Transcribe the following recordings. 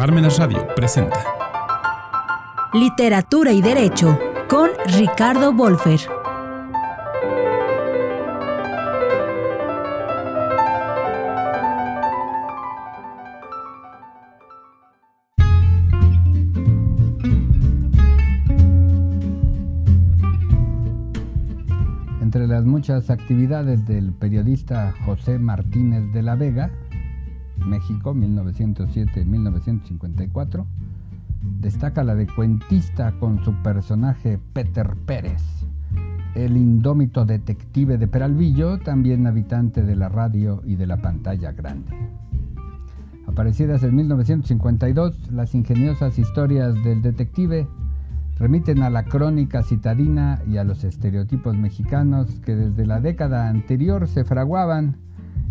Parmenas Radio presenta Literatura y Derecho con Ricardo Wolfer. Entre las muchas actividades del periodista José Martínez de la Vega, México, 1907-1954, destaca la de cuentista con su personaje Peter Pérez, el indómito detective de Peralvillo, también habitante de la radio y de la pantalla grande. Aparecidas en 1952, las ingeniosas historias del detective remiten a la crónica citadina y a los estereotipos mexicanos que desde la década anterior se fraguaban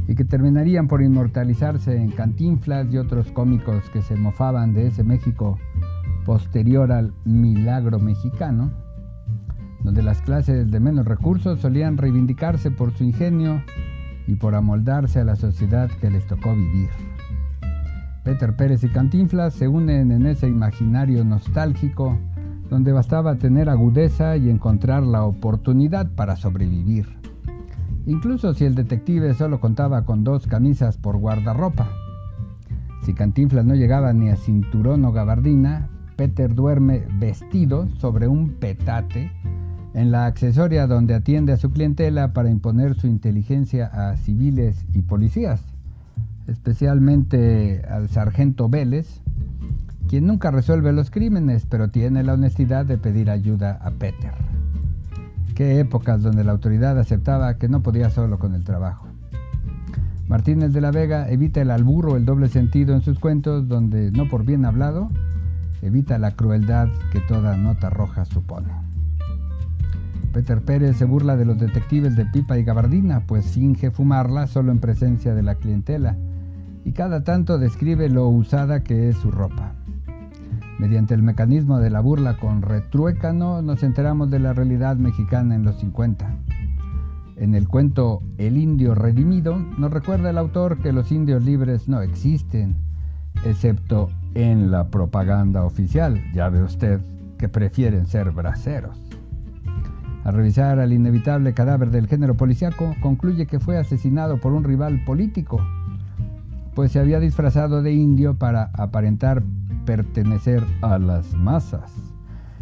y que terminarían por inmortalizarse en Cantinflas y otros cómicos que se mofaban de ese México posterior al milagro mexicano, donde las clases de menos recursos solían reivindicarse por su ingenio y por amoldarse a la sociedad que les tocó vivir. Peter Pérez y Cantinflas se unen en ese imaginario nostálgico donde bastaba tener agudeza y encontrar la oportunidad para sobrevivir incluso si el detective solo contaba con dos camisas por guardarropa. Si Cantinflas no llegaba ni a cinturón o gabardina, Peter duerme vestido sobre un petate en la accesoria donde atiende a su clientela para imponer su inteligencia a civiles y policías, especialmente al sargento Vélez, quien nunca resuelve los crímenes, pero tiene la honestidad de pedir ayuda a Peter. Qué épocas donde la autoridad aceptaba que no podía solo con el trabajo. Martínez de la Vega evita el alburro, el doble sentido en sus cuentos, donde, no por bien hablado, evita la crueldad que toda nota roja supone. Peter Pérez se burla de los detectives de pipa y gabardina, pues finge fumarla solo en presencia de la clientela, y cada tanto describe lo usada que es su ropa. Mediante el mecanismo de la burla con retruécano nos enteramos de la realidad mexicana en los 50. En el cuento El indio redimido nos recuerda el autor que los indios libres no existen, excepto en la propaganda oficial. Ya ve usted que prefieren ser braceros. Al revisar al inevitable cadáver del género policiaco, concluye que fue asesinado por un rival político, pues se había disfrazado de indio para aparentar pertenecer a las masas.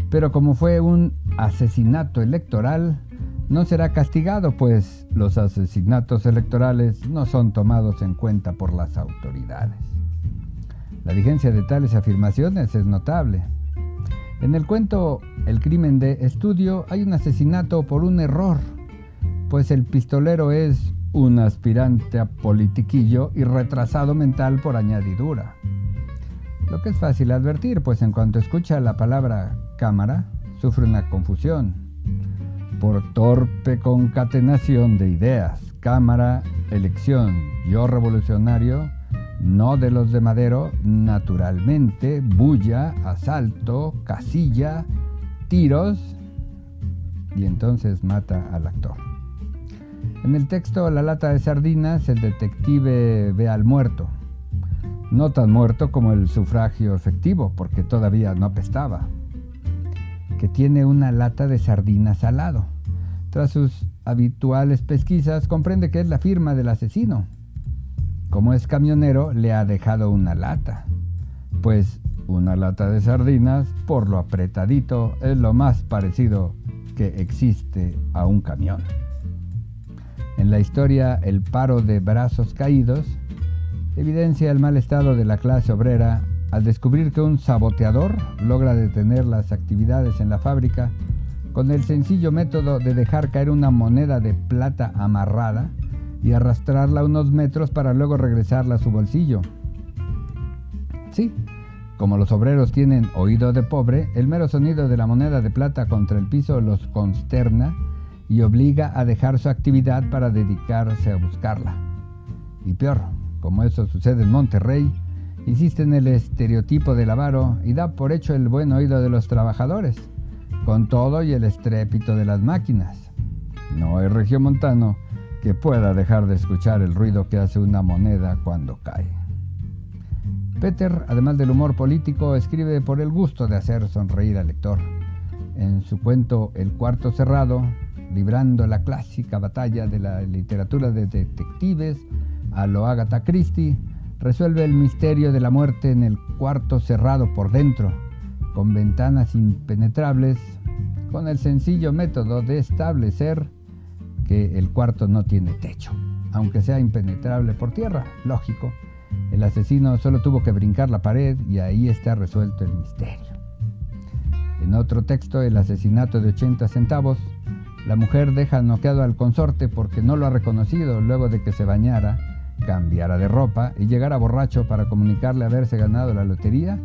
Pero como fue un asesinato electoral, no será castigado, pues los asesinatos electorales no son tomados en cuenta por las autoridades. La vigencia de tales afirmaciones es notable. En el cuento El crimen de estudio hay un asesinato por un error, pues el pistolero es un aspirante a politiquillo y retrasado mental por añadidura. Lo que es fácil advertir, pues en cuanto escucha la palabra cámara, sufre una confusión. Por torpe concatenación de ideas, cámara, elección, yo revolucionario, no de los de Madero, naturalmente, bulla, asalto, casilla, tiros, y entonces mata al actor. En el texto La lata de sardinas, el detective ve al muerto, no tan muerto como el sufragio efectivo, porque todavía no apestaba, que tiene una lata de sardinas al lado. Tras sus habituales pesquisas, comprende que es la firma del asesino. Como es camionero, le ha dejado una lata, pues una lata de sardinas, por lo apretadito, es lo más parecido que existe a un camión. En la historia El paro de brazos caídos, evidencia el mal estado de la clase obrera al descubrir que un saboteador logra detener las actividades en la fábrica con el sencillo método de dejar caer una moneda de plata amarrada y arrastrarla unos metros para luego regresarla a su bolsillo. Sí, como los obreros tienen oído de pobre, el mero sonido de la moneda de plata contra el piso los consterna y obliga a dejar su actividad para dedicarse a buscarla. Y peor, como eso sucede en Monterrey, insiste en el estereotipo del avaro y da por hecho el buen oído de los trabajadores, con todo y el estrépito de las máquinas. No hay regiomontano que pueda dejar de escuchar el ruido que hace una moneda cuando cae. Peter, además del humor político, escribe por el gusto de hacer sonreír al lector. En su cuento El cuarto cerrado, librando la clásica batalla de la literatura de detectives a lo Agatha Christie, resuelve el misterio de la muerte en el cuarto cerrado por dentro, con ventanas impenetrables, con el sencillo método de establecer que el cuarto no tiene techo, aunque sea impenetrable por tierra, lógico. El asesino solo tuvo que brincar la pared y ahí está resuelto el misterio. En otro texto, el asesinato de 80 centavos, la mujer deja noqueado al consorte porque no lo ha reconocido luego de que se bañara, cambiara de ropa y llegara borracho para comunicarle haberse ganado la lotería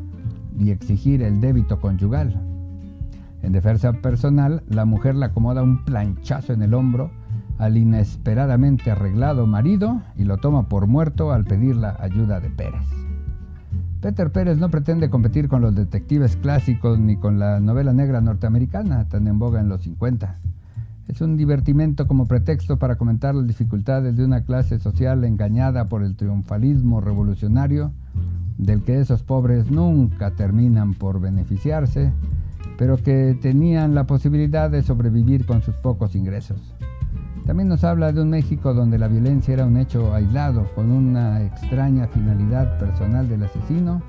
y exigir el débito conyugal. En defensa personal, la mujer le acomoda un planchazo en el hombro al inesperadamente arreglado marido y lo toma por muerto al pedir la ayuda de Pérez. Peter Pérez no pretende competir con los detectives clásicos ni con la novela negra norteamericana tan en boga en los 50. Es un divertimento como pretexto para comentar las dificultades de una clase social engañada por el triunfalismo revolucionario del que esos pobres nunca terminan por beneficiarse, pero que tenían la posibilidad de sobrevivir con sus pocos ingresos. También nos habla de un México donde la violencia era un hecho aislado, con una extraña finalidad personal del asesino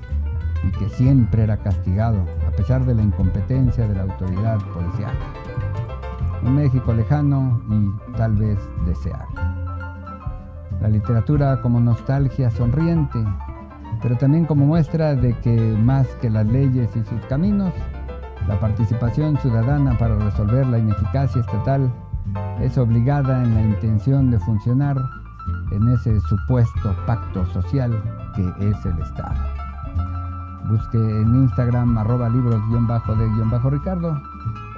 y que siempre era castigado, a pesar de la incompetencia de la autoridad policial. México lejano y tal vez deseable. La literatura como nostalgia sonriente, pero también como muestra de que más que las leyes y sus caminos, la participación ciudadana para resolver la ineficacia estatal es obligada en la intención de funcionar en ese supuesto pacto social que es el Estado. Busque en Instagram arroba libros-de-ricardo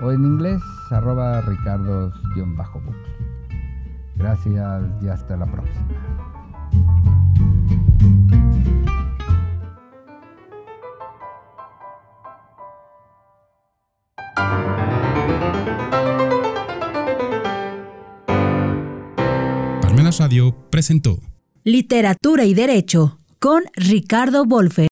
o en inglés arroba ricardos-books. Gracias y hasta la próxima. Radio presentó Literatura y Derecho con Ricardo Wolfer.